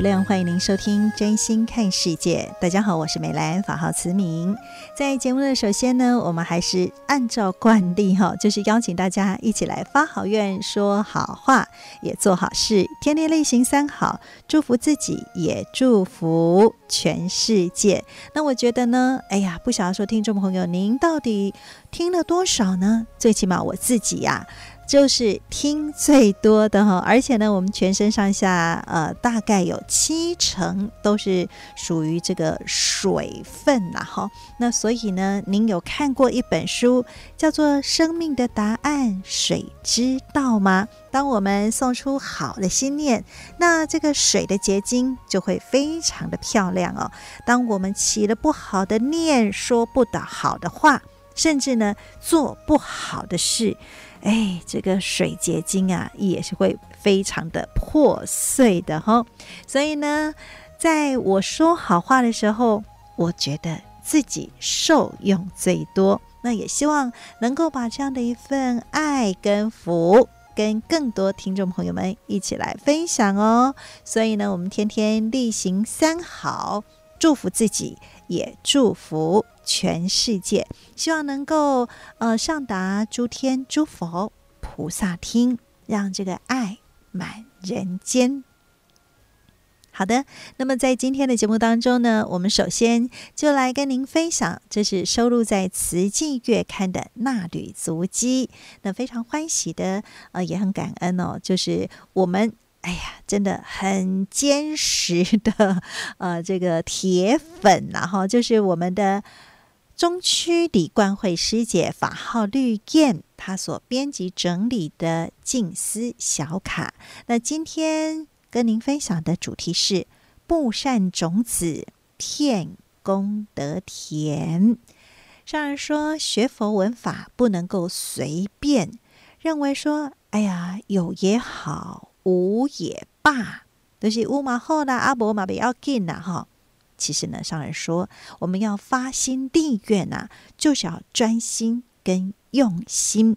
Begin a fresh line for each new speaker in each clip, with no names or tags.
无量，欢迎您收听《真心看世界》。大家好，我是美兰，法号慈明。在节目的首先呢，我们还是按照惯例哈，就是邀请大家一起来发好愿、说好话，也做好事，天天例行三好，祝福自己，也祝福全世界。那我觉得呢，哎呀，不晓得说听众朋友，您到底听了多少呢？最起码我自己呀、就是听最多的哈，而且呢，我们全身上下呃，大概有七成都是属于这个水分呐哈。那所以呢，您有看过一本书叫做《生命的答案：水知道吗》？当我们送出好的心念，那这个水的结晶就会非常的漂亮哦。当我们起了不好的念，说不得好的话，甚至呢，做不好的事。哎，这个水结晶啊，也是会非常的破碎的哈。所以呢，在我说好话的时候，我觉得自己受用最多。那也希望能够把这样的一份爱跟福，跟更多听众朋友们一起来分享哦。所以呢，我们天天例行三好，祝福自己，也祝福全世界，希望能够呃上达诸天诸佛菩萨听，让这个爱满人间。好的，那么在今天的节目当中呢，我们首先就来跟您分享，这是收录在《慈济月刊》的衲履足迹。那非常欢喜的，呃，也很感恩哦，就是我们。哎呀，真的很坚实的，呃，这个铁粉呐，哈，就是我们的中区李冠慧师姐法号绿燕，她所编辑整理的静思小卡。那今天跟您分享的主题是“布善种子，遍功德田”。上人说，学佛文法不能够随便认为说，哎呀，有也好。无也罢，就是无嘛好啦，阿伯嘛不要紧呐哈。其实呢，上人说，我们要发心立愿呐，就是要专心跟用心。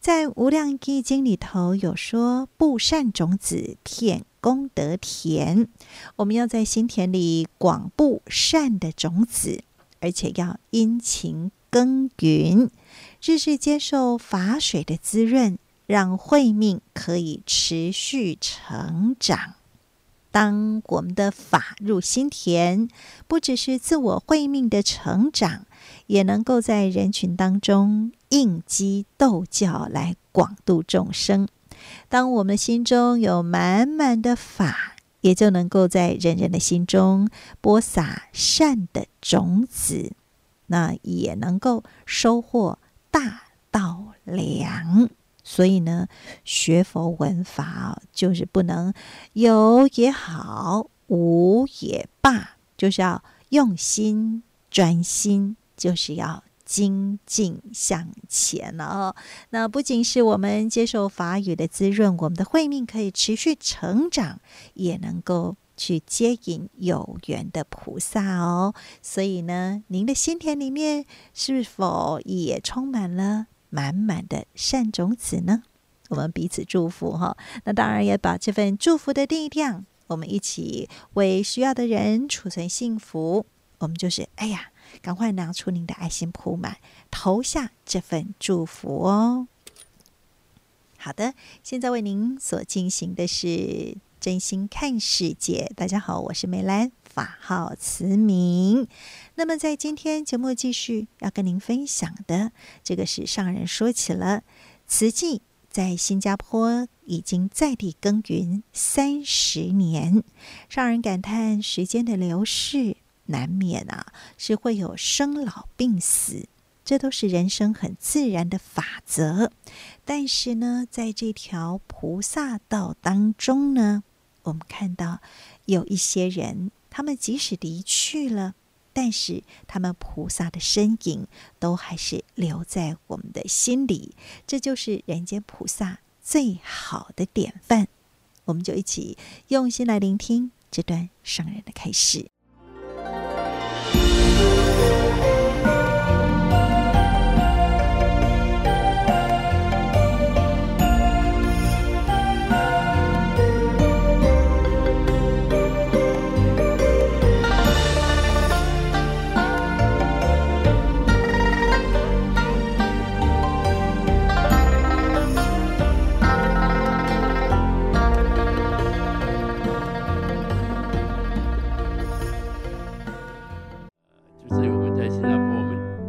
在《无量义经》里头有说：“布善种子，遍功德田。”我们要在心田里广布善的种子，而且要殷勤耕耘，日日接受法水的滋润。让慧命可以持续成长。当我们的法入心田，不只是自我慧命的成长，也能够在人群当中应机逗教，来广度众生。当我们心中有满满的法，也就能够在人人的心中播撒善的种子，那也能够收获大道粮。所以呢，学佛闻法就是不能有也好，无也罢，就是要用心专心，就是要精进向前了哦。那不仅是我们接受法语的滋润，我们的慧命可以持续成长，也能够去接引有缘的菩萨哦。所以呢，您的心田里面是否也充满了满满的善种子呢，我们彼此祝福哈。那当然也把这份祝福的力量，我们一起为需要的人储存幸福。我们就是哎呀，赶快拿出您的爱心铺满，投下这份祝福哦。好的，现在为您所进行的是真心看世界。大家好，我是美兰。法号慈明。那么在今天节目继续要跟您分享的，这个是上人说起了慈济在新加坡已经在地耕耘三十年，让人感叹时间的流逝难免啊，是会有生老病死，这都是人生很自然的法则。但是呢，在这条菩萨道当中呢，我们看到有一些人，他们即使离去了，但是他们菩萨的身影都还是留在我们的心里。这就是人间菩萨最好的典范。我们就一起用心来聆听这段上人的开始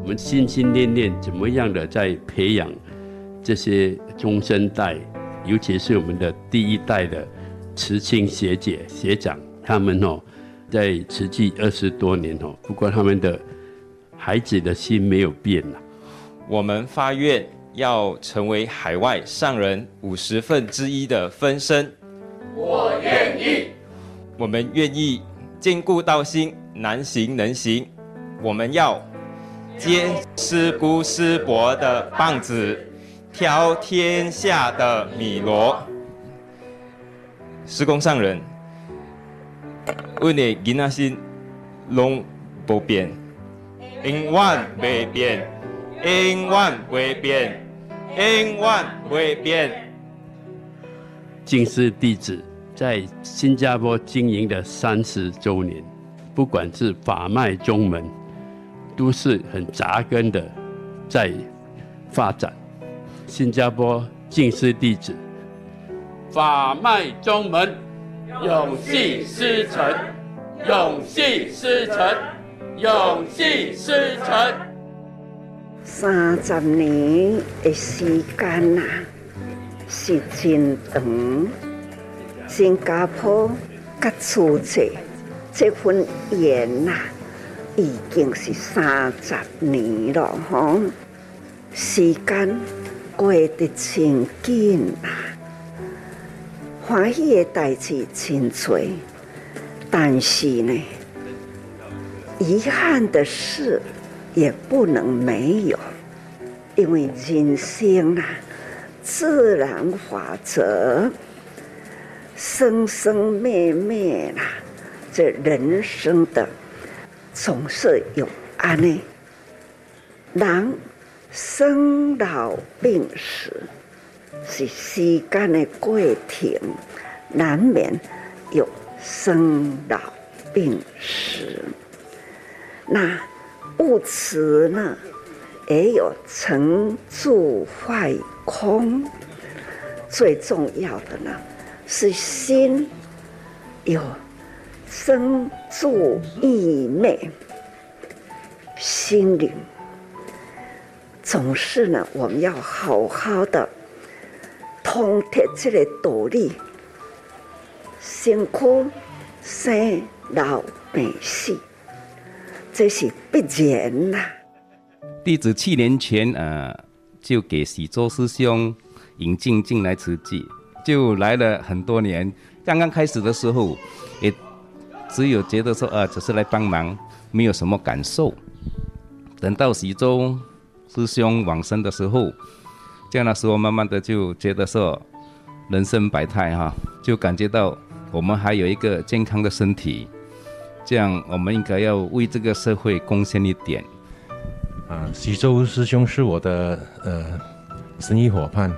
我们。
心心念念怎么样的在培养这些中生代，尤其是我们的第一代的慈青学姐学长，他们哦，在慈济二十多年哦，不过他们的孩子的心没有变呐。
我们发愿要成为海外上人五十分之一的分身，
我愿意。
我们愿意坚固道心，难行能行。我们要。接师姑师伯的棒子，挑天下的米罗。师公上人，我的囡仔心拢不变，永远未变，永远未变，永远未变。
净师弟子在新加坡经营的三十周年，不管是法脉宗门。都是很扎根的，在发展。新加坡静思弟子，法脉宗门，永续师承，永续师承，永续师承。
三十年的时间呐，是真长。新加坡甲出这这份缘呐。已经是三十年了，吼！时间过得真紧啊，欢喜的代志真多，但是呢，遗憾的事也不能没有，因为人生啊，自然法则，生生灭灭啦，这人生的。总是有安呢，人生老病死是时间的过程，难免有生老病死。那物质呢，也有成住坏空。最重要的呢，是心有。生住异灭，心灵总是呢，我们要好好的通达这个道理。辛苦生老病死，这是必然呐、啊。
弟子七年前呃，就给喜洲师兄引进进来慈济，就来了很多年。刚刚开始的时候，也。只有觉得说啊，只是来帮忙，没有什么感受。等到喜洲师兄往生的时候，这样的时候慢慢的就觉得说，人生百态哈，就感觉到我们还有一个健康的身体，这样我们应该要为这个社会贡献一点。
啊，徐州师兄是我的呃生意伙伴，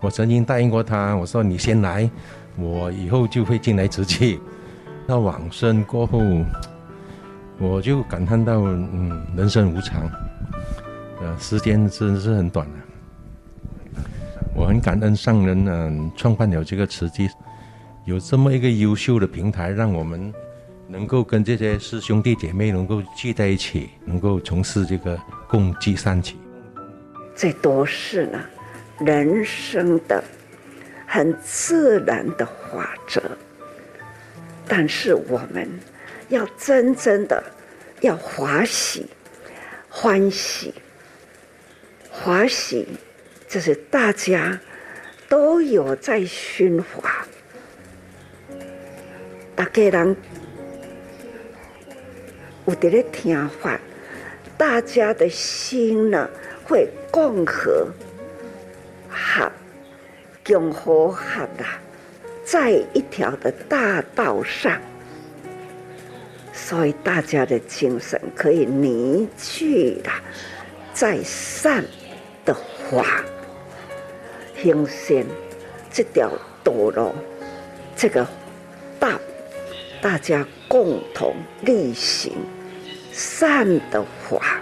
我曾经答应过他，我说你先来，我以后就会进来瓷器。到往生过后，我就感叹到，嗯，人生无常，呃，时间真是很短的。我很感恩上人呢，创办了这个慈济，有这么一个优秀的平台，让我们能够跟这些师兄弟姐妹能够聚在一起，能够从事这个共济善起，
这都是呢人生的很自然的法则。但是我们要真正的要欢喜、欢喜、欢喜，就是大家都有在熏法，大家人。有的咧听法，大家的心呢会共和合，共和合啦，在一条的大道上，所以大家的精神可以凝聚啦，在善的法行善这条道路，这个道，大家共同力行。善的法，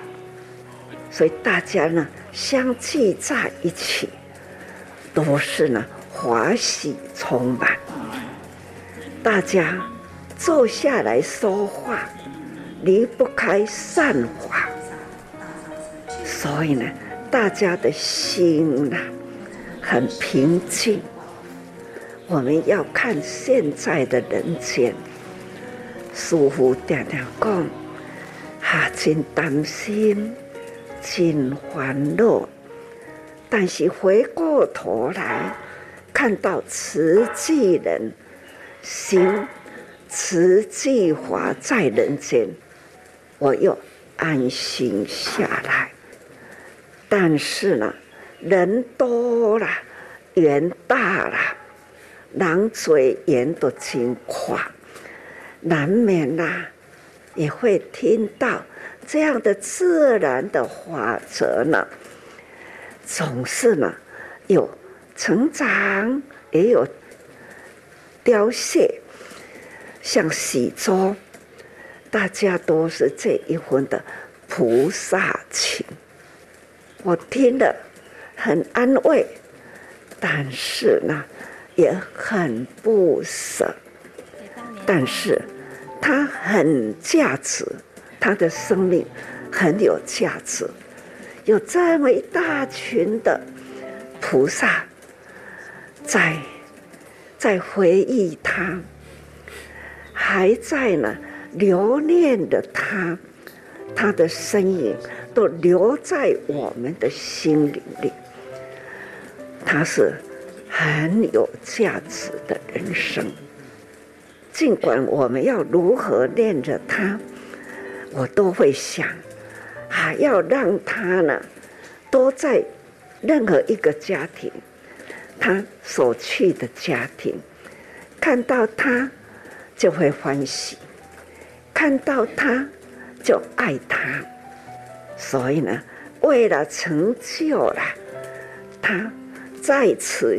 所以大家呢相聚在一起，都是呢欢喜充满。大家坐下来说话，离不开善法，所以呢，大家的心呐很平静。我们要看现在的人间，师父常常讲。啊，真担心，真烦恼。但是回过头来，看到慈济人行慈济法在人间，我又安心下来。但是呢，人多了，缘大了，人嘴缘都真宽，难免呐、也会听到这样的自然的法则呢，总是呢有成长，也有凋谢。像喜洲，大家都是这一份的菩萨情，我听了很安慰，但是呢也很不舍，但是。他很价值，他的生命很有价值。有这么一大群的菩萨在在回忆他，还在呢留恋的他，他的身影都留在我们的心里里。他是很有价值的人生。尽管我们要如何念着他，我都会想，还，要让他呢，都在任何一个家庭，他所去的家庭，看到他就会欢喜，看到他就爱他，所以呢，为了成就了他在此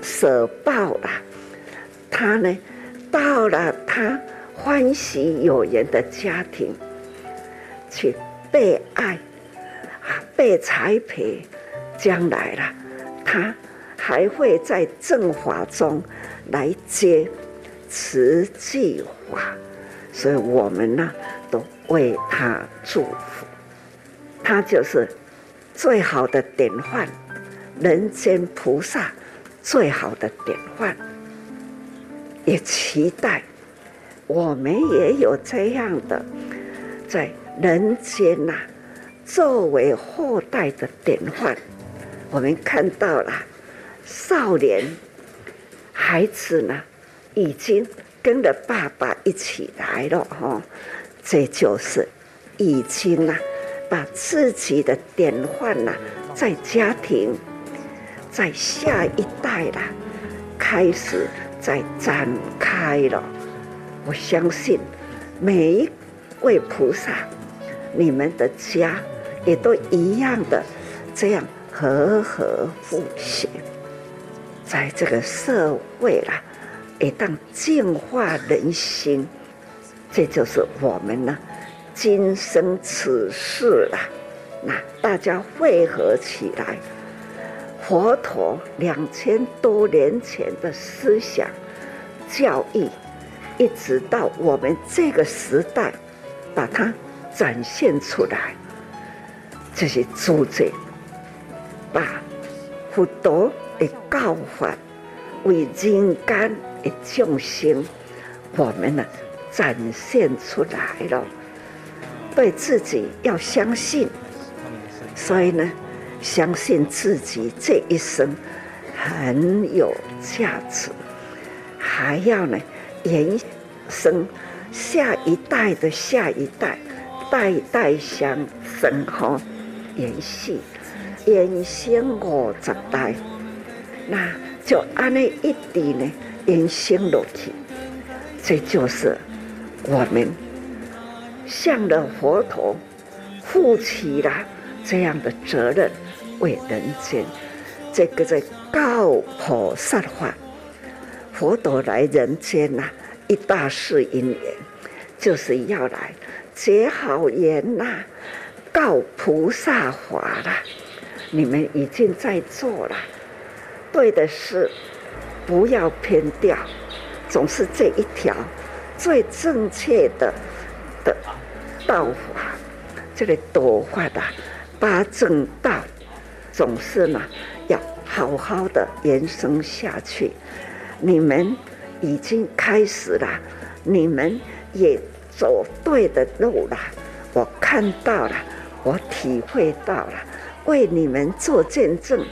舍报了，他呢。到了他欢喜有缘的家庭，去被爱，被栽培，将来了，他还会在正法中来接慈济法，所以我们呢都为他祝福，他就是最好的典范，人间菩萨最好的典范。也期待我们也有这样的在人间呐，作为后代的典范。我们看到了少年孩子呢，已经跟着爸爸一起来了哈，这就是已经啊，把自己的典范呐，在家庭，在下一代啦，开始。在展开了，我相信每一位菩萨，你们的家也都一样的这样和和和谐，在这个社会啦，也当净化人心，这就是我们呢今生此世啦。那大家汇合起来。佛陀两千多年前的思想教义，一直到我们这个时代，把它展现出来，这些主宰把佛陀的教法为人间的众生，我们呢展现出来了。对自己要相信，所以呢，相信自己这一生很有价值，还要呢延伸下一代的下一代，代代相生哈，延续延续五十代，那就按那一点呢延伸落去，这就是我们。向了佛陀，负起了这样的责任，为人间，这个在告菩萨法，佛陀来人间呐、一大事因缘，就是要来结好缘呐、告菩萨法了。你们已经在做了，对的事，不要偏掉，总是这一条最正确的。的道法，这个道法的八正道，总是呢要好好的延伸下去。你们已经开始了，你们也走对的路了。我看到了，我体会到了，为你们做见证。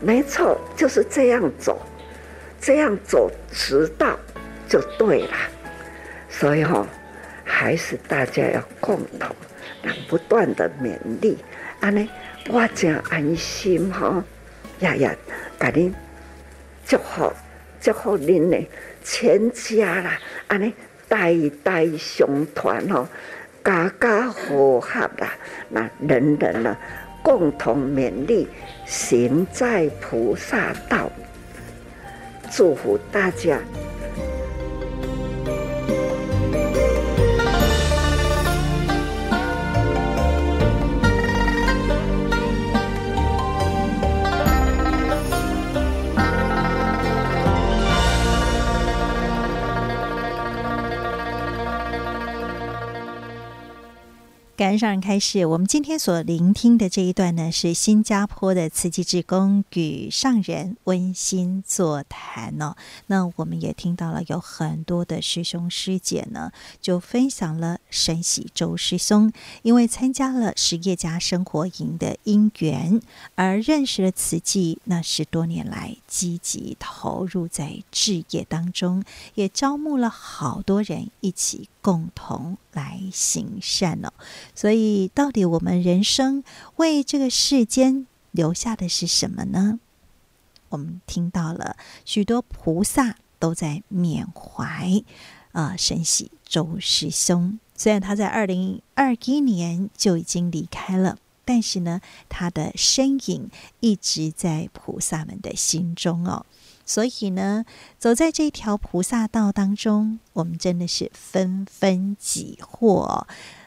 没错，就是这样走，这样走直到就对了。所以哈、哦。还是大家要共同，那不断的勉励，安尼我真安心哈，呀呀，给您祝福祝福您呢全家啦，安尼代代相传哦，家家和合啦，那人人呢共同勉励，行在菩萨道，祝福大家。
感恩上人开示，我们今天所聆听的这一段呢，是新加坡的慈济志工与上人温馨座谈哦。那我们也听到了有很多的师兄师姐呢，就分享了神喜周师兄因为参加了实业家生活营的因缘，而认识了慈济，那十多年来积极投入在志业当中，也招募了好多人一起共同来行善哦。所以，到底我们人生为这个世间留下的是什么呢？我们听到了许多菩萨都在缅怀啊，神喜周师兄。虽然他在二零二一年就已经离开了，但是呢，他的身影一直在菩萨们的心中哦。所以呢，走在这条菩萨道当中，我们真的是纷纷己获。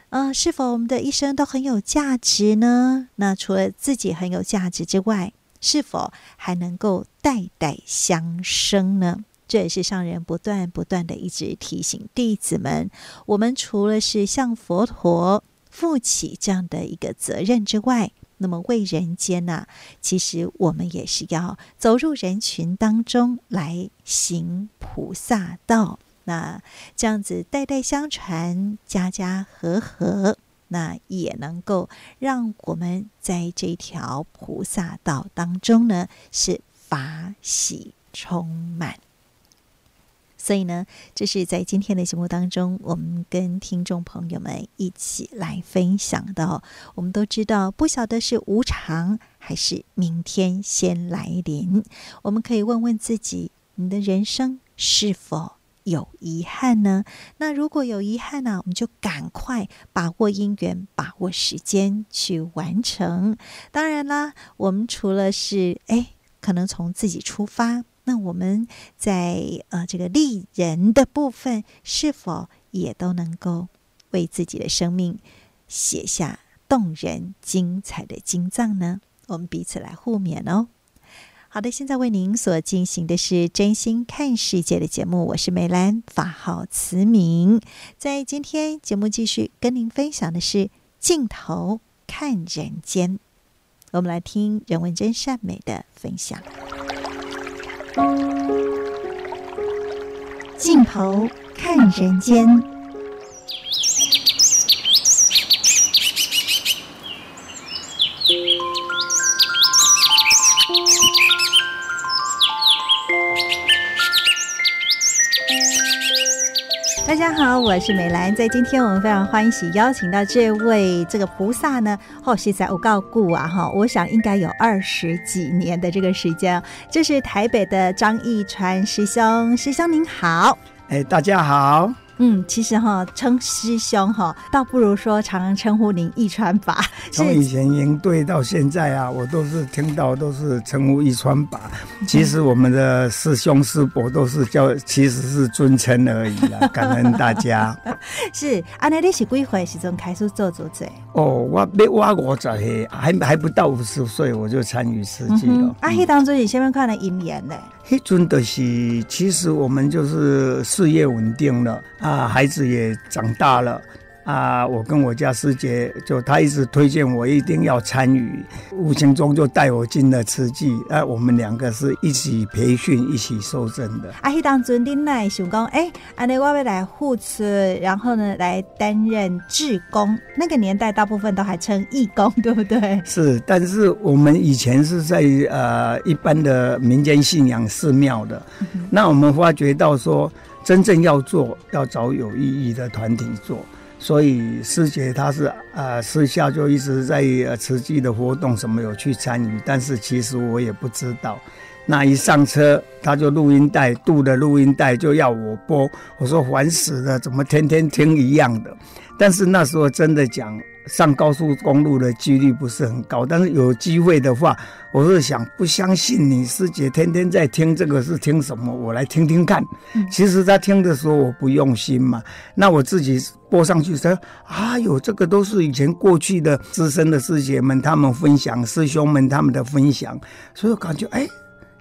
呃，是否我们的一生都很有价值呢？那除了自己很有价值之外，是否还能够代代相生呢？这也是上人不断不断的一直提醒弟子们：我们除了是向佛陀负起这样的一个责任之外，那么为人间呢、啊，其实我们也是要走入人群当中来行菩萨道。那这样子代代相传，家家和和，那也能够让我们在这条菩萨道当中呢，是法喜充满。所以呢，这是在今天的节目当中，我们跟听众朋友们一起来分享的。我们都知道，不晓得是无常还是明天先来临。我们可以问问自己：你的人生是否有遗憾呢？那如果有遗憾呢，我们就赶快把握因缘，把握时间去完成。当然啦，我们除了是哎，可能从自己出发，那我们在呃这个利人的部分，是否也都能够为自己的生命写下动人精彩的经藏呢？我们彼此来互勉哦。好的，现在为您所进行的是真心看世界的节目，我是梅兰，法号慈明。在今天节目继续跟您分享的是镜头看人间，我们来听任文真善美的分享。镜头看人间。大家好，我是美兰。在今天，我们非常欢喜邀请到这位这个菩萨呢，后续在我告故啊哈，我想应该有二十几年的这个时间。这是台北的张义传师兄，师兄您好。
哎，大家好。
嗯，其实哈称师兄哈，倒不如说常常称呼您一川法。
从以前营队到现在啊，我都是听到都是称呼一川法。其实我们的师兄师伯都是叫，其实是尊称而已啦。感恩大家。
是，安那你是几岁时阵开始做主持？
哦，我没我五十岁，还还不到五十岁，我就参与慈济了。嗯、
啊，迄当中你先边看了因缘呢？
迄阵的是，其实我们就是事业稳定了啊，孩子也长大了。啊，我跟我家师姐就她一直推荐我一定要参与，无形中就带我进了慈济。啊，我们两个是一起培训、一起受证的。
啊，迄当阵恁来想讲，哎，安尼我要来护持，然后呢来担任志工。那个年代大部分都还称义工，对不对？
是，但是我们以前是在呃一般的民间信仰寺庙的，嗯、那我们发觉到说，真正要做，要找有意义的团体做。所以师姐她是呃，私下就一直在慈济的活动什么有去参与，但是其实我也不知道。那一上车，他就录音带，度的录音带就要我播，我说烦死了，怎么天天听一样的？但是那时候真的讲。上高速公路的几率不是很高，但是有机会的话，我是想不相信你师姐天天在听这个是听什么，我来听听看。其实他听的时候我不用心嘛，那我自己播上去说，啊有，这个都是以前过去的资深的师姐们他们分享，师兄们他们的分享，所以我感觉哎。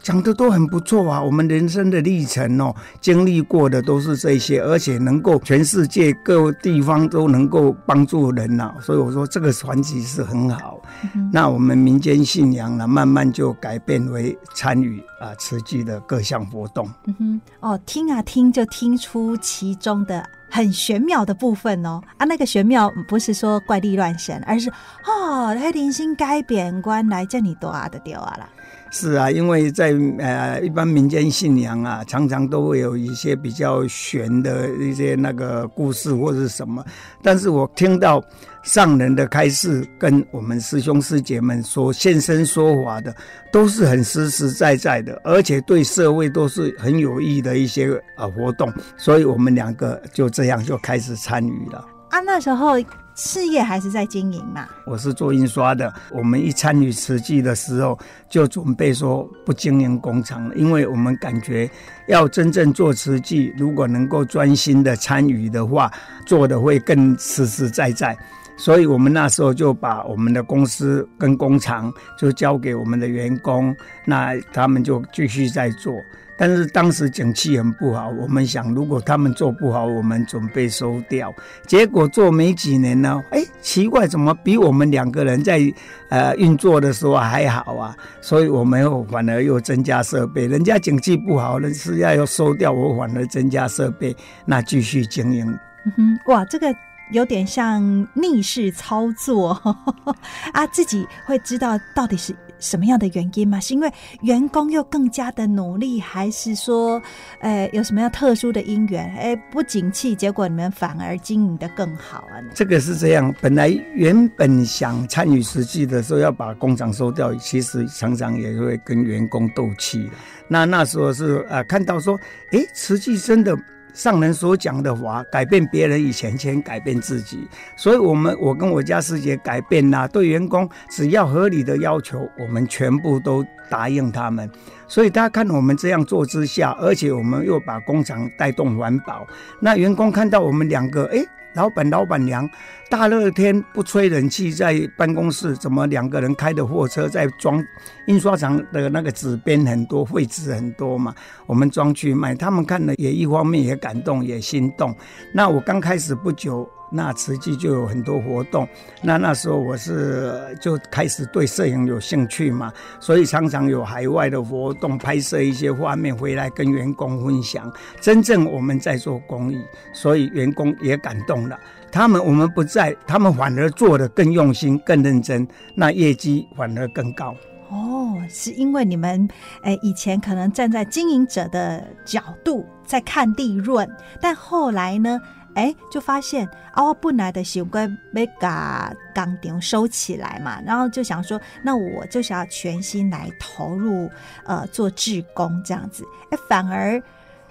讲的都很不错啊，我们人生的历程哦，经历过的都是这些，而且能够全世界各地方都能够帮助人呐、啊，所以我说这个传奇是很好。嗯、那我们民间信仰呢，慢慢就改变为参与啊慈济的各项活动。
嗯哼，哦，听啊听就听出其中的很玄妙的部分哦啊，那个玄妙不是说怪力乱神，而是哦，他灵星改变观来叫你多啊的掉啊了。
是啊，因为在呃一般民间信仰啊，常常都会有一些比较玄的一些那个故事或者什么，但是我听到上人的开示，跟我们师兄师姐们所现身说法的，都是很实实在在的，而且对社会都是很有益的一些呃活动，所以我们两个就这样就开始参与了。
啊，那时候。事业还是在经营嘛？
我是做印刷的。我们一参与瓷器的时候，就准备说不经营工厂了，因为我们感觉要真正做瓷器，如果能够专心的参与的话，做的会更实实在在。所以我们那时候就把我们的公司跟工厂就交给我们的员工，那他们就继续在做。但是当时景气很不好，我们想如果他们做不好，我们准备收掉。结果做没几年呢，哎，奇怪，怎么比我们两个人在呃运作的时候还好啊？所以我们又反而又增加设备。人家景气不好，人是要要收掉，我反而增加设备，那继续经营。
嗯哼，哇，这个有点像逆势操作呵呵 啊，自己会知道到底是。什么样的原因吗？是因为员工又更加的努力，还是说，呃，有什么样特殊的因缘？哎，不景气，结果你们反而经营得更好啊？
这个是这样，本来原本想参与慈济的时候要把工厂收掉，其实常常也会跟员工斗气。那那时候是呃，看到说，哎，慈济真的。上人所讲的话，改变别人以前，先改变自己。所以，我们我跟我家师姐改变了，对员工只要合理的要求，我们全部都答应他们。所以，大家看我们这样做之下，而且我们又把工厂带动环保，那员工看到我们两个，哎。老板、老板娘，大热天不吹冷气，在办公室怎么两个人开的货车在装？印刷厂的那个纸边很多，废纸很多嘛，我们装去卖。他们看了也一方面也感动，也心动。那我刚开始不久。那慈济就有很多活动，那那时候我是就开始对摄影有兴趣嘛，所以常常有海外的活动，拍摄一些画面回来跟员工分享。真正我们在做公益，所以员工也感动了。他们我们不在，他们反而做得更用心、更认真，那业绩反而更高。
哦，是因为你们诶以前可能站在经营者的角度在看利润，但后来呢？哎，就发现啊，我本来的习惯被把钢钉收起来嘛，然后就想说，那我就想要全心来投入，呃，做志工这样子。哎，反而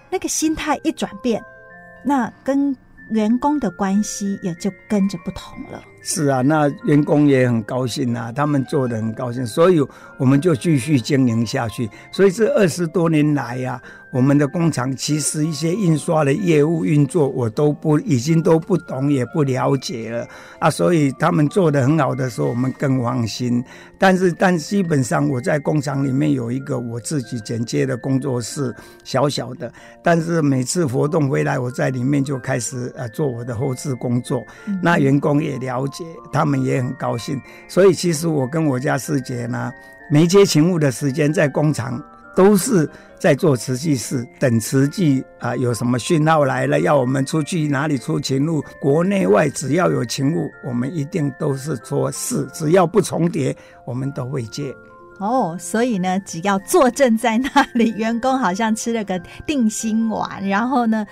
那个心态一转变，那跟员工的关系也就跟着不同了。
是啊，那员工也很高兴啊，他们做得很高兴，所以我们就继续经营下去。所以这二十多年来呀、啊。我们的工厂其实一些印刷的业务运作，我都不已经都不懂也不了解了啊，所以他们做的很好的时候，我们更放心。但是，但基本上我在工厂里面有一个我自己剪接的工作室，小小的。但是每次活动回来，我在里面就开始呃做我的后置工作。那员工也了解，他们也很高兴。所以，其实我跟我家师姐呢，没接勤务的时间在工厂都是。在做瓷器事，等瓷器啊，有什么讯号来了，要我们出去哪里出勤务，国内外只要有勤务，我们一定都是做事，只要不重叠，我们都会接。
哦，所以呢，只要坐镇在那里，员工好像吃了个定心丸，然后呢，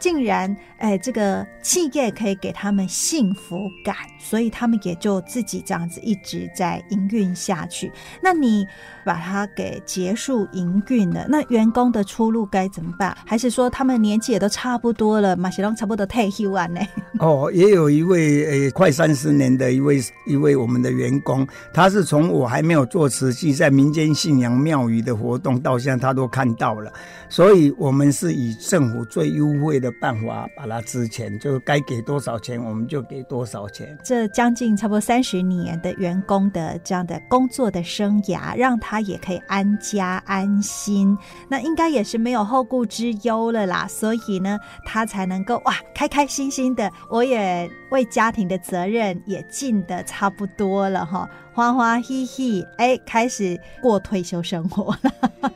竟然。哎，这个企业可以给他们幸福感，所以他们也就自己这样子一直在营运下去。那你把它给结束营运了，那员工的出路该怎么办？还是说他们年纪也都差不多了，马西龙差不多退休完呢？
哦，也有一位诶，快三十年的一位一位我们的员工，他是从我还没有做慈济，在民间信仰庙宇的活动到现在，他都看到了。所以我们是以政府最优惠的办法把。他之前就该给多少钱，我们就给多少钱。
这将近差不多三十年的员工的这样的工作的生涯，让他也可以安家安心，那应该也是没有后顾之忧了啦。所以呢，他才能够哇，开开心心的。我也为家庭的责任也尽得差不多了哈，欢欢喜喜哎，开始过退休生活了。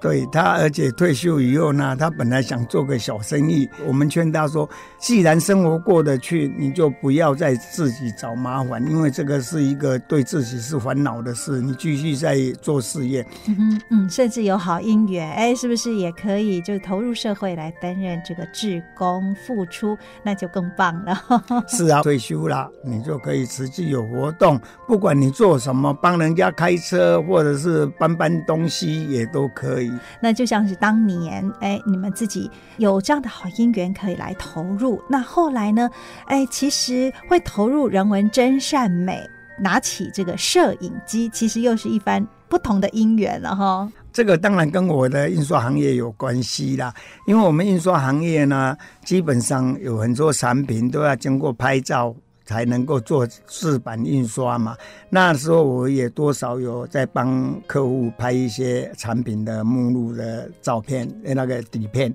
对他，而且退休以后呢，他本来想做个小生意。我们劝他说：“既然生活过得去，你就不要再自己找麻烦，因为这个是一个对自己是烦恼的事。你继续在做事业，
嗯嗯，甚至有好姻缘，哎，是不是也可以就投入社会来担任这个志工付出，那就更棒了。
是啊，退休了，你就可以持续有活动，不管你做什么，帮人家开车或者是搬搬东西也都可以。
那就像是当年，哎，你们自己有这样的好姻缘可以来投入。那后来呢？哎，其实会投入人文真善美，拿起这个摄影机，其实又是一番不同的姻缘了哈。
这个当然跟我的印刷行业有关系啦，因为我们印刷行业呢，基本上有很多产品都要经过拍照。才能够做四版印刷嘛。那时候我也多少有在帮客户拍一些产品的目录的照片，那个底片。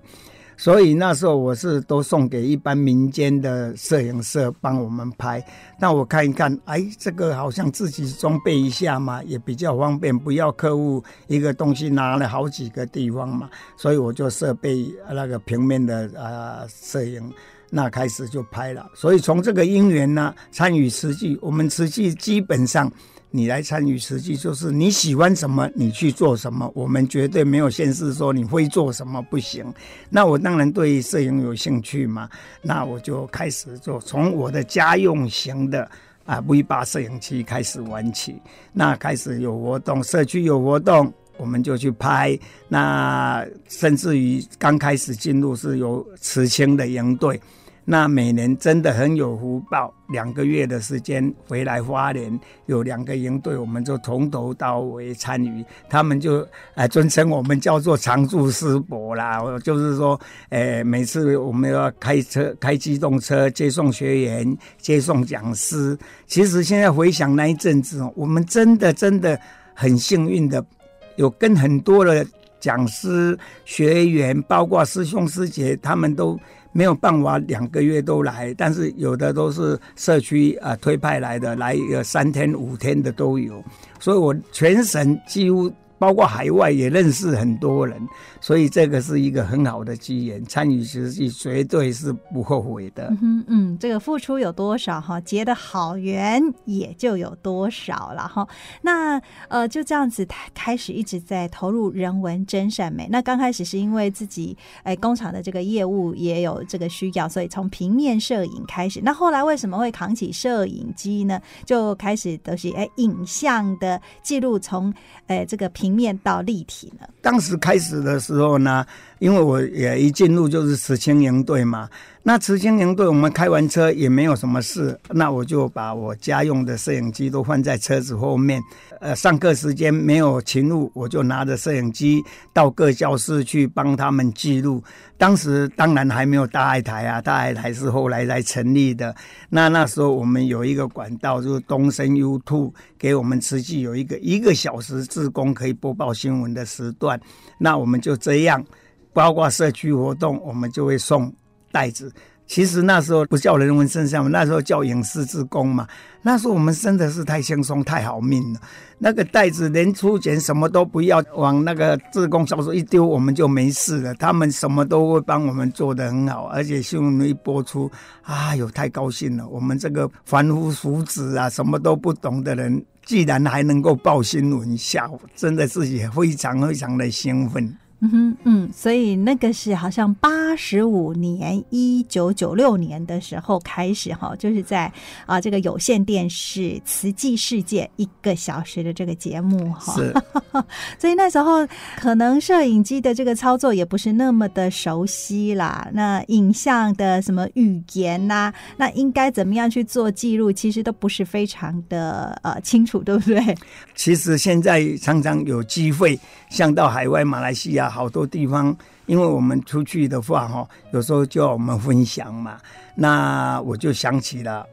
所以那时候我是都送给一般民间的摄影社帮我们拍。那我看一看，哎，这个好像自己装备一下嘛，也比较方便，不要客户一个东西拿了好几个地方嘛。所以我就设备那个平面的啊摄影。那开始就拍了，所以从这个因缘呢，参与慈济，我们慈济基本上，你来参与慈济，就是你喜欢什么，你去做什么，我们绝对没有限制说你会做什么不行。那我当然对摄影有兴趣嘛，那我就开始做，从我的家用型的啊 V 八摄影机开始玩起，那开始有活动，社区有活动。我们就去拍，那甚至于刚开始进入是有慈青的营队，那每年真的很有福报，两个月的时间回来花莲有两个营队，我们就从头到尾参与。他们就呃尊称我们叫做常驻师伯啦，就是说，呃，每次我们要开车开机动车接送学员、接送讲师。其实现在回想那一阵子，我们真的真的很幸运的，有跟很多的讲师、学员，包括师兄师姐，他们都。没有办法两个月都来，但是有的都是社区啊推派来的，来一个三天五天的都有，所以我全省几乎。包括海外也认识很多人，所以这个是一个很好的机缘。参与实际绝对是不后悔的。
嗯嗯，这个付出有多少哈，结的好缘也就有多少了哈。那呃就这样子开始一直在投入人文真善美。那刚开始是因为自己哎工厂的这个业务也有这个需要，所以从平面摄影开始。那后来为什么会扛起摄影机呢？就开始都是哎影像的记录，从哎这个平。平面到立体呢？
当时开始的时候呢，因为我也一进入就是慈青营队嘛。那慈青营队我们开完车也没有什么事，那我就把我家用的摄影机都放在车子后面。呃，上课时间没有勤务，我就拿着摄影机到各教室去帮他们记录。当时当然还没有大爱台啊，大爱台是后来才成立的。那那时候我们有一个管道，就是东森 YouTube 给我们慈济有一个一个小时自工可以播报新闻的时段。那我们就这样，包括社区活动，我们就会送袋子。其实那时候不叫人文真善，那时候叫影视志工嘛。那时候我们真的是太轻松、太好命了。那个袋子连出钱什么都不要，往那个志工小组一丢，我们就没事了。他们什么都会帮我们做得很好，而且新闻一播出，啊哟，太高兴了。我们这个凡夫俗子啊，什么都不懂的人，既然还能够报新闻下，真的是也非常非常的兴奋。
嗯哼嗯，所以那个是好像八十五年，一九九六年的时候开始哈，就是在啊这个有线电视《慈济世界》一个小时的这个节目哈，
是，
所以那时候可能摄影机的这个操作也不是那么的熟悉啦，那影像的什么语言呐、啊，那应该怎么样去做记录，其实都不是非常的呃清楚，对不对？
其实现在常常有机会，像到海外马来西亚。好多地方，因为我们出去的话，哈，有时候就要我们分享嘛。那我就想起了，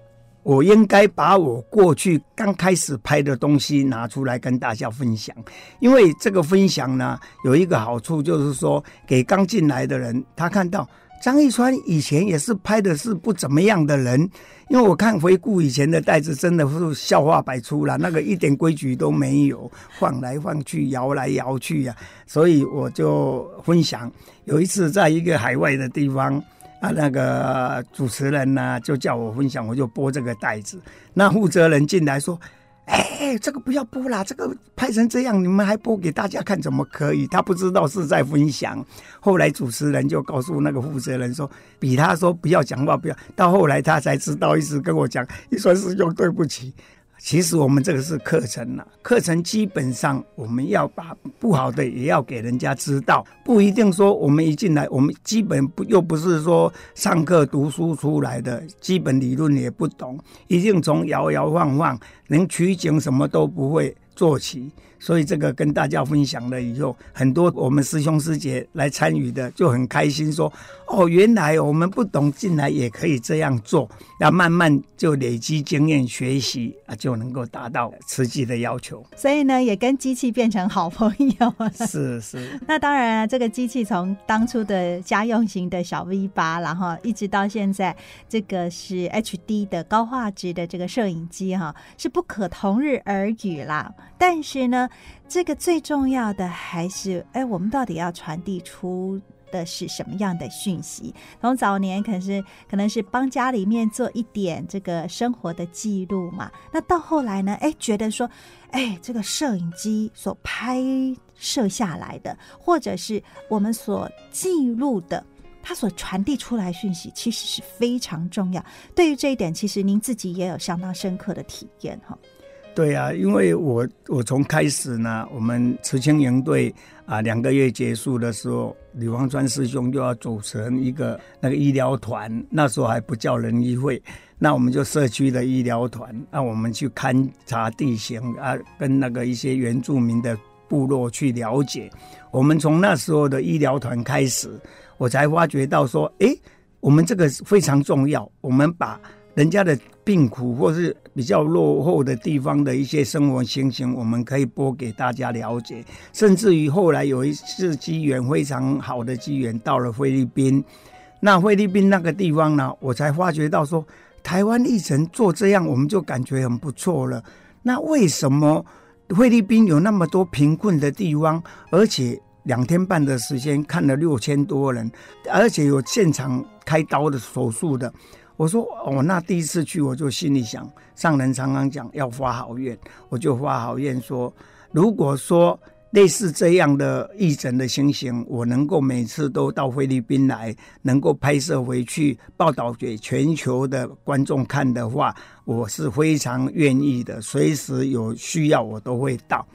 我应该把我过去刚开始拍的东西拿出来跟大家分享。因为这个分享呢，有一个好处，就是说给刚进来的人，他看到。张一川以前也是拍的是不怎么样的人，因为我看回顾以前的袋子，真的是笑话百出了，那个一点规矩都没有，晃来晃去，摇来摇去呀、所以我就分享。有一次在一个海外的地方啊，那个主持人呢、就叫我分享，我就播这个袋子，那负责人进来说。哎，这个不要播啦！这个拍成这样，你们还播给大家看，怎么可以？他不知道是在分享。后来主持人就告诉那个负责人说：“比他说不要讲话，不要。”到后来他才知道，一直跟我讲：“一说师兄，对不起。”其实我们这个是课程了，课程基本上我们要把不好的也要给人家知道，不一定说我们一进来，我们基本不又不是说上课读书出来的，基本理论也不懂，一定从摇摇晃晃，连取景什么都不会做起。所以这个跟大家分享了以后，很多我们师兄师姐来参与的就很开心，说：“哦，原来我们不懂进来也可以这样做。”那慢慢就累积经验学习啊，就能够达到实际的要求。
所以呢，也跟机器变成好朋友了。
是是。
那当然啊，这个机器从当初的家用型的小 V 八，然后一直到现在这个是 HD 的高画质的这个摄影机，哈，是不可同日而语啦。但是呢。这个最重要的还是，哎，我们到底要传递出的是什么样的讯息？从早年可是可能是帮家里面做一点这个生活的记录嘛，那到后来呢，哎，觉得说，哎，这个摄影机所拍摄下来的，或者是我们所记录的，它所传递出来讯息，其实是非常重要。对于这一点，其实您自己也有相当深刻的体验哈。
对啊，因为我我从开始呢，我们慈青营队啊，两个月结束的时候，吕方川师兄就要组成一个那个医疗团，那时候还不叫人医会，那我们就社区的医疗团，那我们去勘察地形啊，跟那个一些原住民的部落去了解。我们从那时候的医疗团开始，我才发觉到说，诶，我们这个非常重要，我们把。人家的病苦或是比较落后的地方的一些生活情形，我们可以播给大家了解。甚至于后来有一次机缘非常好的机缘，到了菲律宾。那菲律宾那个地方呢，我才发觉到说，台湾一层做这样，我们就感觉很不错了。那为什么菲律宾有那么多贫困的地方，而且两天半的时间看了六千多人，而且有现场开刀的手术的？我说哦，那第一次去我就心里想，上人常常讲要发好愿，我就发好愿说，如果说类似这样的义诊的情形，我能够每次都到菲律宾来，能够拍摄回去报道给全球的观众看的话，我是非常愿意的，随时有需要我都会到。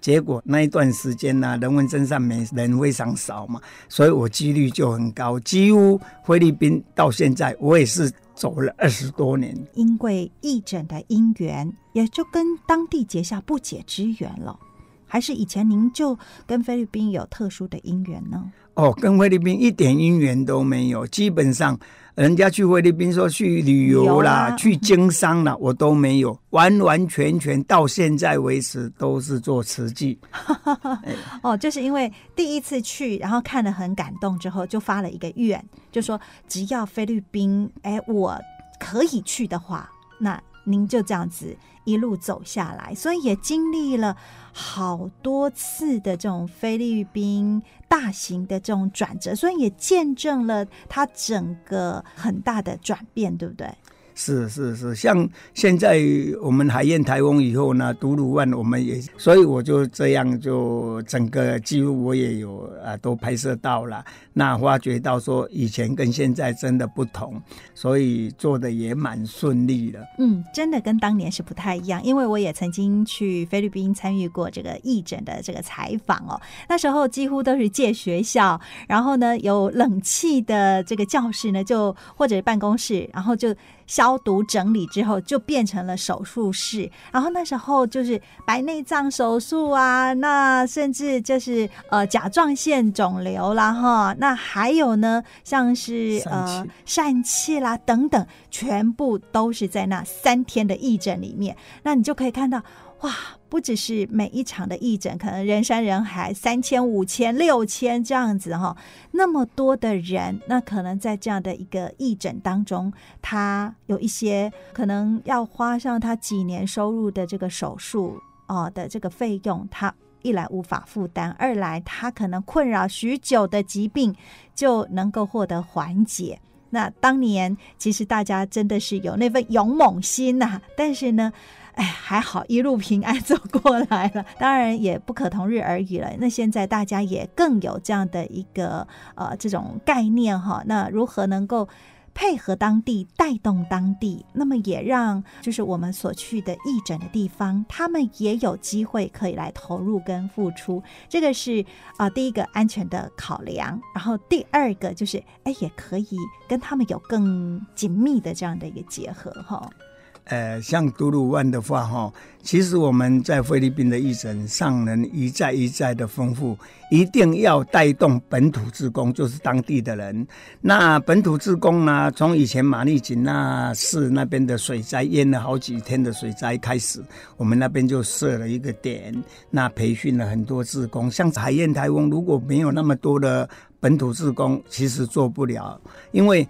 结果那一段时间呢，人文真善美人非常少嘛，所以我几率就很高，几乎菲律宾到现在我也是。走了二十多年，
因为义诊的因缘，也就跟当地结下不解之缘了。还是以前您就跟菲律宾有特殊的因缘呢？
哦，跟菲律宾一点因缘都没有，基本上人家去菲律宾说去旅游啦，啊、去经商啦，我都没有，完完全全到现在为止都是做慈济。
哦，就是因为第一次去，然后看了很感动，之后就发了一个愿，就说只要菲律宾，哎，我可以去的话，那。您就这样子一路走下来，所以也经历了好多次的这种菲律宾大型的这种转折，所以也见证了它整个很大的转变，对不对？
是是是，像现在我们海燕台风以后呢，独鲁万我们也，所以我就这样就整个记录我也有啊，都拍摄到了。那发觉到说以前跟现在真的不同，所以做的也蛮顺利的。
嗯，真的跟当年是不太一样，因为我也曾经去菲律宾参与过这个义诊的这个采访哦。那时候几乎都是借学校，然后呢有冷气的这个教室呢，就或者办公室，然后就。消毒整理之后，就变成了手术室。然后那时候就是白内障手术啊，那甚至就是呃甲状腺肿瘤啦，哈，那还有呢，像是呃疝气啦等等，全部都是在那三天的义诊里面。那你就可以看到。哇，不只是每一场的义诊，可能人山人海，三千、五千、六千这样子哈，那么多的人，那可能在这样的一个义诊当中，他有一些可能要花上他几年收入的这个手术哦的这个费用，他一来无法负担，二来他可能困扰许久的疾病就能够获得缓解。那当年其实大家真的是有那份勇猛心呐、但是呢。哎，还好一路平安走过来了，当然也不可同日而语了。那现在大家也更有这样的一个呃这种概念哈，那如何能够配合当地，带动当地，那么也让就是我们所去的义诊的地方，他们也有机会可以来投入跟付出。这个是啊、第一个安全的考量，然后第二个就是哎也可以跟他们有更紧密的这样的一个结合哈。
呃，像独鲁湾的话，哈，其实我们在菲律宾的义诊上人一再一再的丰富，一定要带动本土职工，就是当地的人。那本土职工呢，从以前马利锦那市那边的水灾淹了好几天的水灾开始，我们那边就设了一个点，那培训了很多职工。像海燕台风，如果没有那么多的本土职工，其实做不了，因为。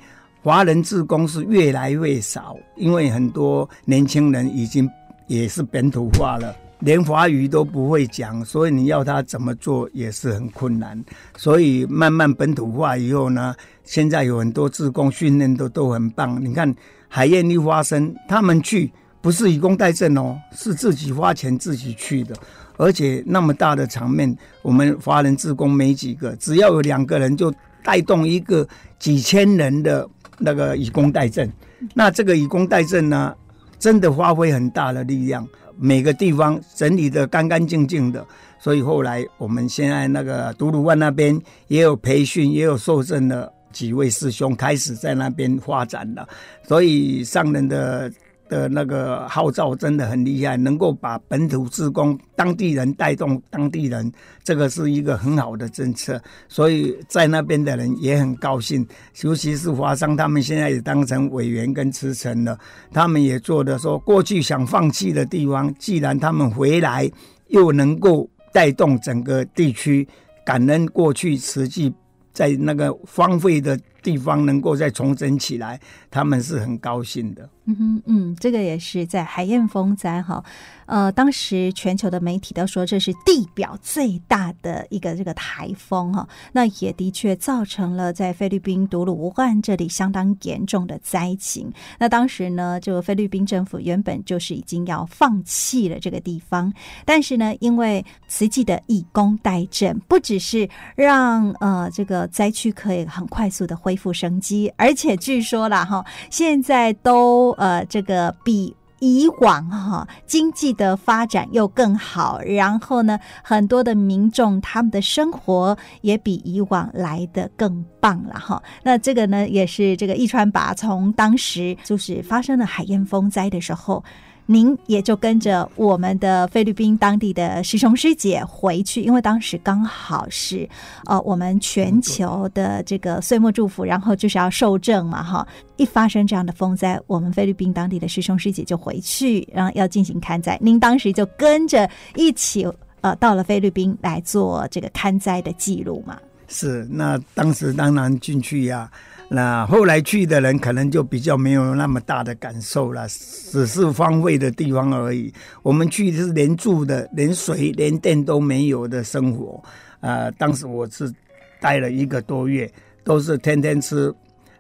华人志工是越来越少，因为很多年轻人已经也是本土化了，连华语都不会讲，所以你要他怎么做也是很困难。所以慢慢本土化以后呢，现在有很多志工训练都都很棒。你看海燕一发生，他们去不是以工代賑哦，是自己花钱自己去的，而且那么大的场面，我们华人自工没几个，只要有两个人就带动一个几千人的。那个以工代赈，那这个以工代赈呢，真的发挥很大的力量。每个地方整理的干干净净的。所以后来我们现在那个独鲁万那边也有培训，也有受赠的几位师兄开始在那边发展了。所以上人的。的那个号召真的很厉害，能够把本土职工、当地人带动当地人，这个是一个很好的政策。所以在那边的人也很高兴，尤其是华商，他们现在也当成委员跟慈诚了。他们也做的说，过去想放弃的地方，既然他们回来，又能够带动整个地区，感恩过去实际在那个荒废的地方能够再重整起来，他们是很高兴的。
嗯哼，嗯，这个也是在海燕风灾哈，呃，当时全球的媒体都说这是地表最大的一个这个台风哈，那也的确造成了在菲律宾独鲁万这里相当严重的灾情。那当时呢，就菲律宾政府原本就是已经要放弃了这个地方，但是呢，因为慈济的以工代赈，不只是让呃这个灾区可以很快速的恢复生机，而且据说了哈，现在都。呃，这个比以往哈经济的发展又更好，然后呢，很多的民众他们的生活也比以往来得更棒了哈。那这个呢，也是这个一川拔从当时就是发生了海燕风灾的时候。您也就跟着我们的菲律宾当地的师兄师姐回去，因为当时刚好是呃我们全球的这个岁末祝福，然后就是要受证嘛哈。一发生这样的风灾，我们菲律宾当地的师兄师姐就回去，然后要进行勘灾。您当时就跟着一起呃到了菲律宾来做这个勘灾的记录嘛？
是，那当时当然进去呀、那后来去的人可能就比较没有那么大的感受了，只是方位的地方而已。我们去是连住的、连水、连电都没有的生活。呃，当时我是待了一个多月，都是天天吃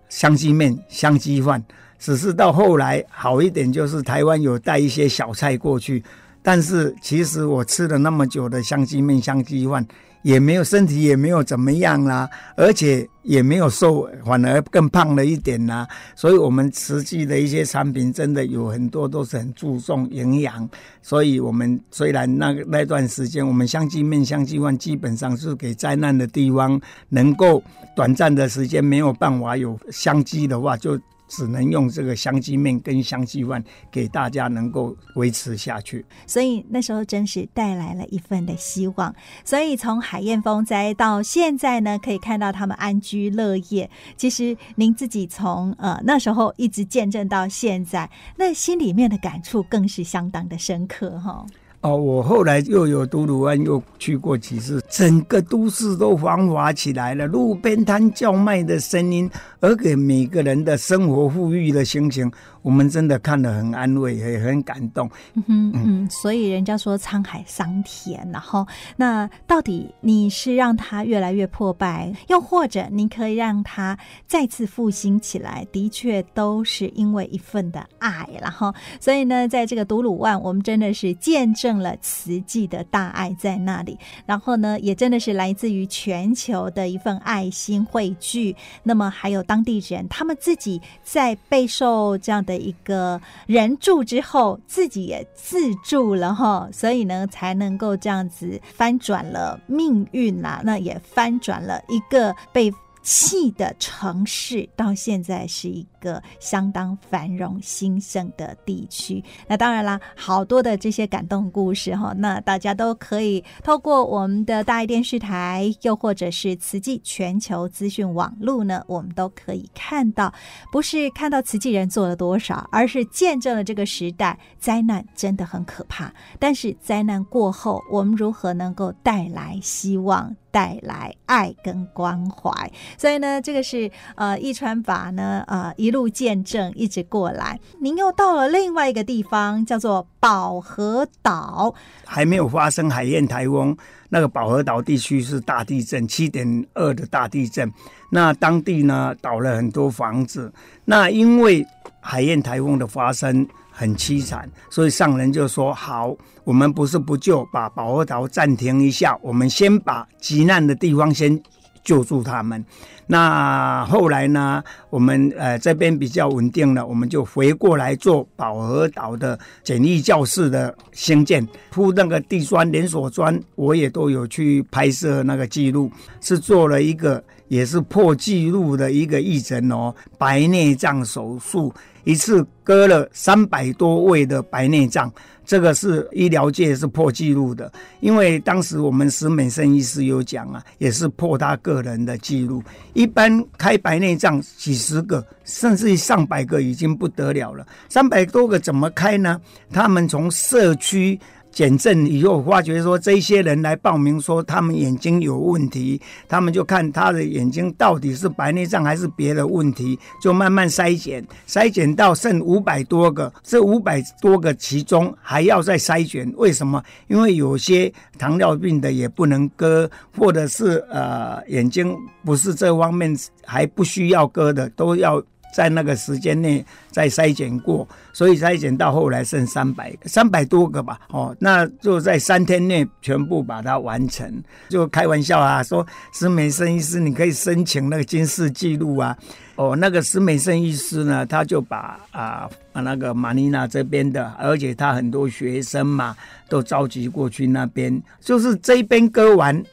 香鸡面、香鸡饭。只是到后来好一点，就是台湾有带一些小菜过去。但是其实我吃了那么久的香鸡面、香鸡饭。也没有身体也没有怎么样啦，而且也没有瘦，反而更胖了一点啦。所以，我们实际的一些产品真的有很多都是很注重营养。所以我们虽然那那段时间，我们香鸡面、香鸡饭基本上是给灾难的地方，能够短暂的时间没有办法有香鸡的话，就。只能用这个香鸡面跟香鸡饭给大家能够维持下去，
所以那时候真是带来了一份的希望。所以从海燕风灾到现在呢，可以看到他们安居乐业。其实您自己从呃那时候一直见证到现在，那心里面的感触更是相当的深刻哈。
哦我后来又有都鲁湾又去过几次，整个都市都繁华起来了，路边摊叫卖的声音，而给每个人的生活富裕的心情。我们真的看得很安慰，也很感动。
嗯哼嗯，所以人家说沧海桑田，然后那到底你是让它越来越破败，又或者你可以让它再次复兴起来？的确都是因为一份的爱，然后所以呢，在这个独鲁万，我们真的是见证了慈济的大爱在那里，然后呢，也真的是来自于全球的一份爱心汇聚。那么还有当地人，他们自己在备受这样的。一个人住之后，自己也自住了哈，所以呢，才能够这样子翻转了命运呐，那也翻转了一个被弃的城市，到现在是一个相当繁荣兴盛的地区。那当然啦，好多的这些感动故事哈，那大家都可以透过我们的大爱电视台，又或者是慈济全球资讯网络呢，我们都可以看到，不是看到慈济人做了多少，而是见证了这个时代灾难真的很可怕，但是灾难过后，我们如何能够带来希望？带来爱跟关怀，所以呢，这个是呃，一传法呢，呃，一路路见证一直过来。您又到了另外一个地方，叫做保和岛，
还没有发生海燕台风，那个保和岛地区是大地震，七点二的大地震。那当地呢，倒了很多房子。那因为海燕台风的发生。很凄惨，所以上人就说：“好，我们不是不救，把保和岛暂停一下，我们先把急难的地方先救助他们。那后来呢，我们呃这边比较稳定了，我们就回过来做宝和岛的简易教室的兴建，铺那个地砖、连锁砖，我也都有去拍摄那个记录，是做了一个也是破纪录的一个义诊哦，白内障手术，一次割了三百多位的白内障。这个是医疗界是破纪录的，因为当时我们石美生医师有讲啊，也是破他个人的记录。一般开白内障几十个，甚至上百个已经不得了了，三百多个怎么开呢？他们从社区。检证以后，发觉说这些人来报名说他们眼睛有问题，他们就看他的眼睛到底是白内障还是别的问题，就慢慢筛检，筛检到剩五百多个，这五百多个其中还要再筛选，为什么？因为有些糖尿病的也不能割，或者是呃眼睛不是这方面还不需要割的，都要。在那个时间内再筛选过，所以筛选到后来剩三百三百多个吧，哦，那就在三天内全部把它完成。就开玩笑啊，说石美生医师，你可以申请那个金氏记录啊。哦，那个石美生医师呢，他就把啊那个马尼拉这边的，而且他很多学生嘛，都召集过去那边，就是这边割完，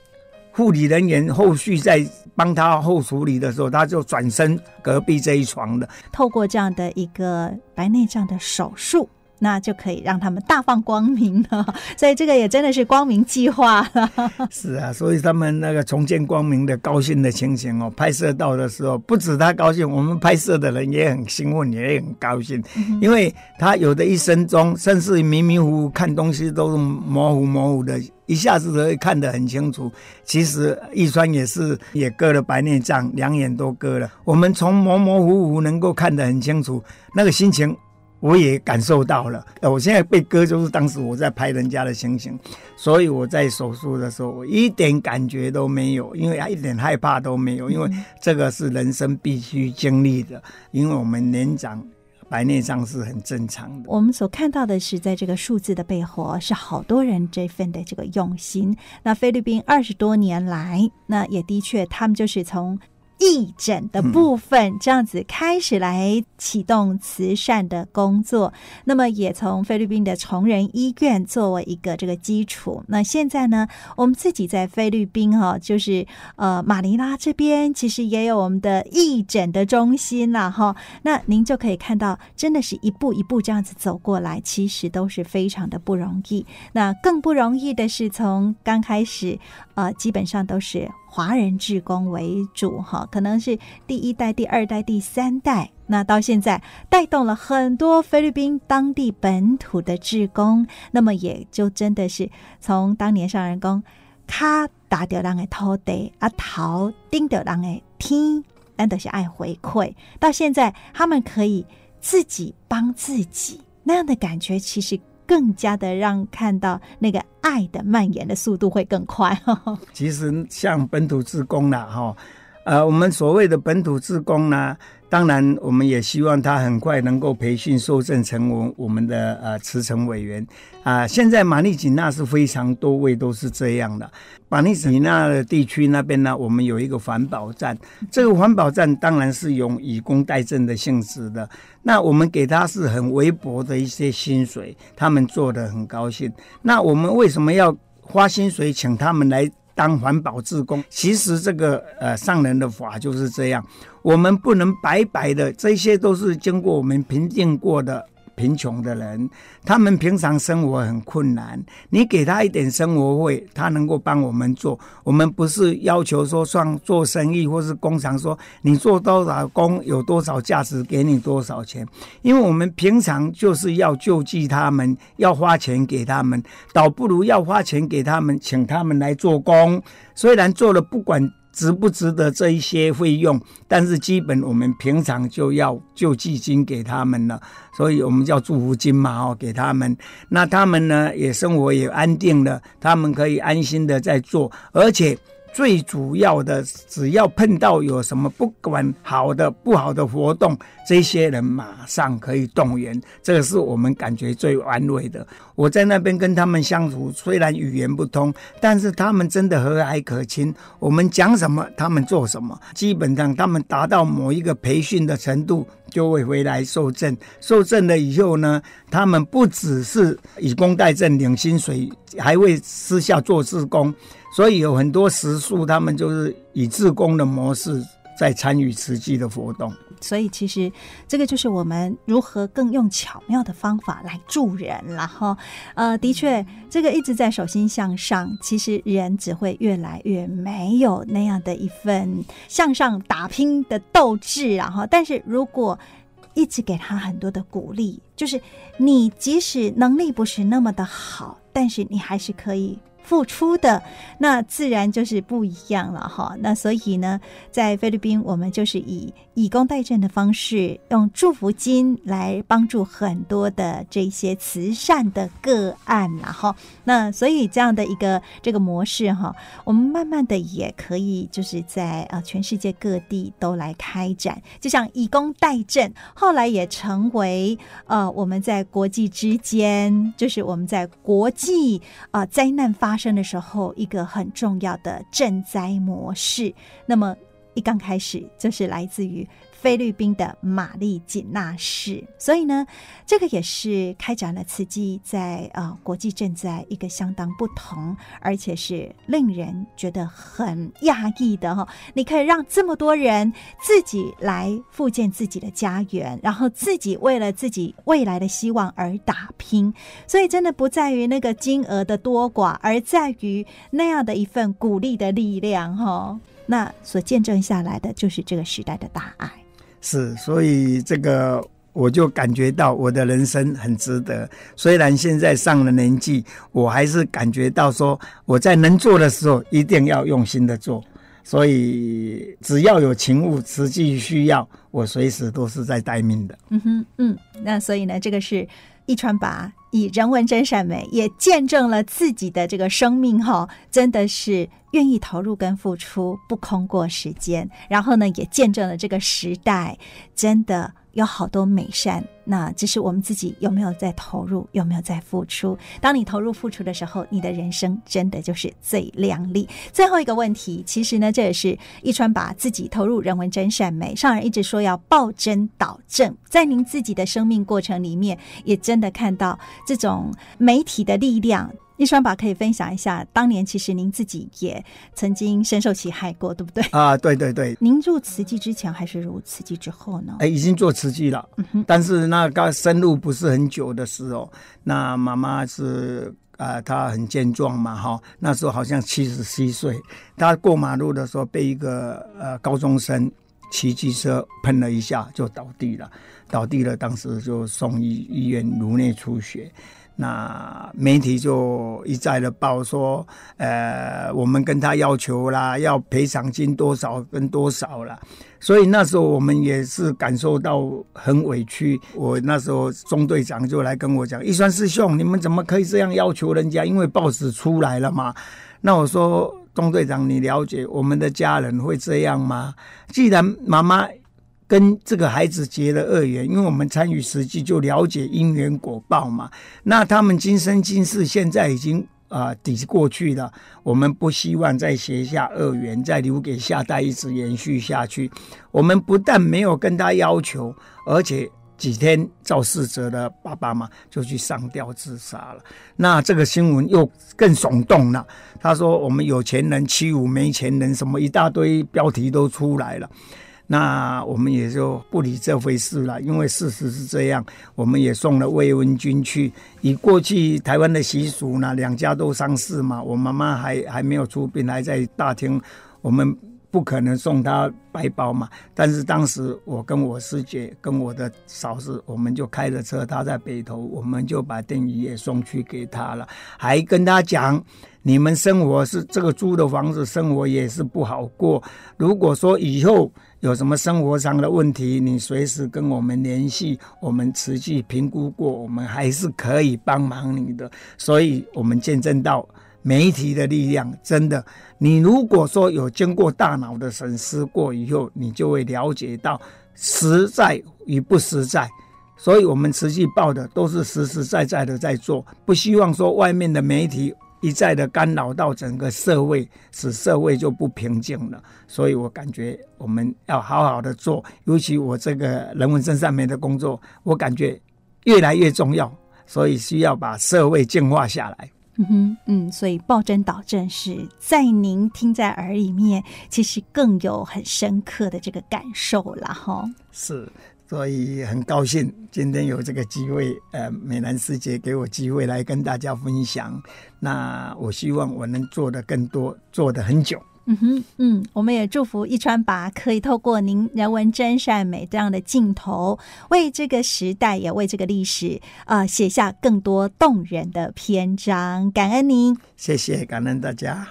护理人员后续在。帮他后处理的时候，他就转身隔壁这一床的。
透过这样的一个白内障的手术，那就可以让他们大放光明了。所以这个也真的是光明计划了。
是啊，所以他们那个重见光明的高兴的情形哦，拍摄到的时候，不止他高兴，我们拍摄的人也很兴奋，也很高兴，嗯、因为他有的一生中，甚至迷迷糊糊看东西都是模糊模糊的。一下子可以看得很清楚。其实易川也是也割了白内障，两眼都割了。我们从模模糊糊能够看得很清楚，那个心情我也感受到了。我现在被割就是当时我在拍人家的情形，所以我在手术的时候我一点感觉都没有，因为一点害怕都没有，因为这个是人生必须经历的，因为我们年长。白内障是很正常的。
我们所看到的是，在这个数字的背后，是好多人这份的这个用心。那菲律宾二十多年来，那也的确，他们就是从。义诊的部分，这样子开始来启动慈善的工作，嗯、那么也从菲律宾的崇仁医院作为一个这个基础。那现在呢，我们自己在菲律宾哈，就是呃马尼拉这边，其实也有我们的义诊的中心了哈。那您就可以看到，真的是一步一步这样子走过来，其实都是非常的不容易。那更不容易的是，从刚开始呃，基本上都是。华人志工为主，哈，可能是第一代、第二代、第三代，那到现在带动了很多菲律宾当地本土的志工，那么也就真的是从当年上人工，卡打掉人的土地，啊头顶掉人的天，难得是爱回馈，到现在他们可以自己帮自己，那样的感觉其实。更加的让看到那个爱的蔓延的速度会更快。
其实像本土自工啦，哈，呃，我们所谓的本土自工呢。当然，我们也希望他很快能够培训受证成为我们的呃慈诚委员啊、现在马尼几纳是非常多位都是这样的。马尼几纳的地区那边呢，我们有一个环保站，这个环保站当然是用以工代政的性质的。那我们给他是很微薄的一些薪水，他们做得很高兴。那我们为什么要花薪水请他们来？当环保志工，其实这个呃上人的法就是这样，我们不能白白的，这些都是经过我们评定过的。贫穷的人，他们平常生活很困难。你给他一点生活费，他能够帮我们做。我们不是要求说算做生意或是工厂说你做多少工有多少价值，给你多少钱。因为我们平常就是要救济他们，要花钱给他们，倒不如要花钱给他们，请他们来做工。虽然做了不管。值不值得这一些费用？但是基本我们平常就要救济金给他们了，所以我们叫祝福金嘛，哦，给他们。那他们呢，也生活也安定了，他们可以安心的在做，而且最主要的，只要碰到有什么不管好的不好的活动，这些人马上可以动员，这个是我们感觉最安慰的。我在那边跟他们相处，虽然语言不通，但是他们真的和蔼可亲。我们讲什么，他们做什么，基本上他们达到某一个培训的程度，就会回来受证。受证了以后呢，他们不只是以工代賑领薪水，还会私下做志工。所以有很多食宿，他们就是以自工的模式在参与慈济的活动。
所以其实这个就是我们如何更用巧妙的方法来助人，然后呃，的确，这个一直在手心向上，其实人只会越来越没有那样的一份向上打拼的斗志，然后，但是如果一直给他很多的鼓励，就是你即使能力不是那么的好，但是你还是可以。付出的那自然就是不一样了哈。那所以呢，在菲律宾，我们就是以以工代赈的方式，用祝福金来帮助很多的这些慈善的个案然后，那所以这样的一个这个模式哈，我们慢慢的也可以就是在呃全世界各地都来开展。就像以工代赈，后来也成为呃我们在国际之间，就是我们在国际啊、灾难发。发生的时候，一个很重要的赈灾模式。那么一刚开始就是来自于。菲律宾的玛丽锦纳市，所以呢，这个也是开展了慈济在呃国际赈灾一个相当不同，而且是令人觉得很讶异的哈。你可以让这么多人自己来复建自己的家园，然后自己为了自己未来的希望而打拼，所以真的不在于那个金额的多寡，而在于那样的一份鼓励的力量哈。那所见证下来的就是这个时代的大爱。
是，所以这个我就感觉到我的人生很值得。虽然现在上了年纪，我还是感觉到说我在能做的时候一定要用心的做。所以只要有情物，实际需要，我随时都是在待命的。
嗯哼，嗯，那所以呢，这个是一川拔以人文真善美，也见证了自己的这个生命哈，真的是。愿意投入跟付出，不空过时间。然后呢，也见证了这个时代真的有好多美善。那只是我们自己有没有在投入，有没有在付出？当你投入付出的时候，你的人生真的就是最亮丽。最后一个问题，其实呢，这也是一川把自己投入人文真善美。上人一直说要报真导正，在您自己的生命过程里面，也真的看到这种媒体的力量。一传宝可以分享一下，当年其实您自己也曾经深受其害过，对不对？
啊，对对对。
您入慈济之前还是入慈济之后呢？
哎，已经做慈济了，嗯。但是那刚深入不是很久的时候，那妈妈是啊、呃，她很健壮嘛，哈。那时候好像七十七岁，她过马路的时候被一个呃高中生骑机车喷了一下，就倒地了，倒地了，当时就送医医院颅内出血。那媒体就一再的报说，呃，我们跟他要求啦，要赔偿金多少跟多少啦。所以那时候我们也是感受到很委屈。我那时候中队长就来跟我讲：“一山师兄，你们怎么可以这样要求人家？因为报纸出来了嘛。”那我说：“中队长，你了解我们的家人会这样吗？既然妈妈。”跟这个孩子结了恶缘，因为我们参与实际就了解因缘果报嘛。那他们今生今世现在已经啊、抵过去了，我们不希望再结下恶缘，再留给下代一直延续下去。我们不但没有跟他要求，而且几天肇事者的爸爸嘛就去上吊自杀了。那这个新闻又更耸动了。他说我们有钱人欺侮没钱人，什么一大堆标题都出来了。那我们也就不理这回事了，因为事实是这样。我们也送了慰问军去，以过去台湾的习俗呢，两家都丧事嘛。我妈妈还还没有出殡，还在大厅，我们不可能送她白包嘛。但是当时我跟我师姐跟我的嫂子，我们就开着车，她在北投，我们就把电椅也送去给她了，还跟她讲。你们生活是这个租的房子，生活也是不好过。如果说以后有什么生活上的问题，你随时跟我们联系，我们持续评估过，我们还是可以帮忙你的。所以，我们见证到媒体的力量，真的，你如果说有经过大脑的审视过以后，你就会了解到实在与不实在。所以，我们持续报的都是实实在在的在做，不希望说外面的媒体一再的干扰到整个社会，使社会就不平静了。所以我感觉我们要好好的做，尤其我这个人文真善美的工作，我感觉越来越重要，所以需要把社会净化下来。
嗯哼，嗯，所以报真导正是在您听在耳里面，其实更有很深刻的这个感受了哈。
是，所以很高兴今天有这个机会，呃，美兰师姐给我机会来跟大家分享。那我希望我能做的更多，做的很久。
嗯哼，嗯，我们也祝福一川拔可以透过您人文真善美这样的镜头，为这个时代也为这个历史，呃，写下更多动人的篇章。感恩您，
谢谢，感恩大家。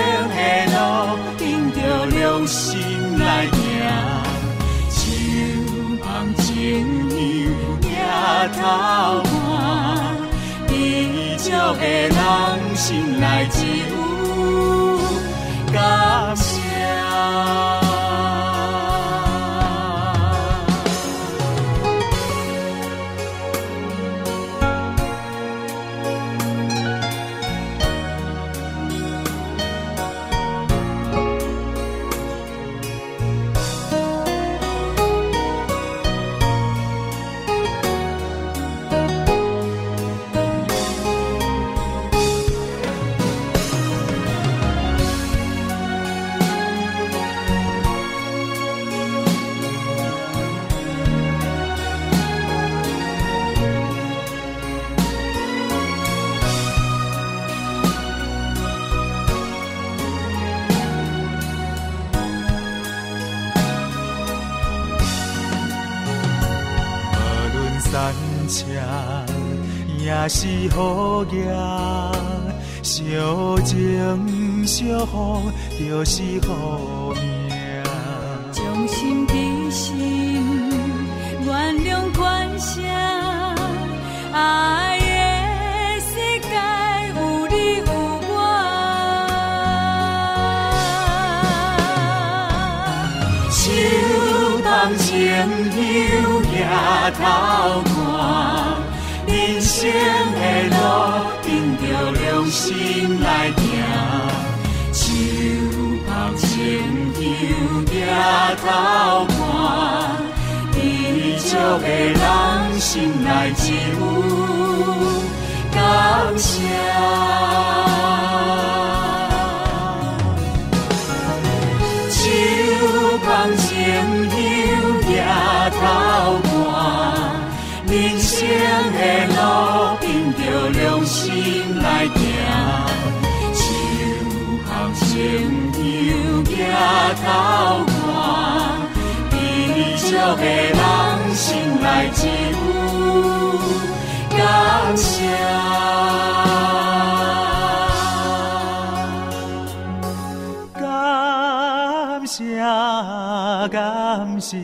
的路，
顶着
良心来行，手捧真油抬头看，地上的人心内就。也是好业，相情相护就是好命。
将心比心，原谅宽恕，爱的世界有你有我。
手捧情友抬头。生的路，凭着良心来行。手捧情友抬头看，知足的人心内只有感谢。捧情友抬头看，知足的人心内只有感谢。感谢。感谢，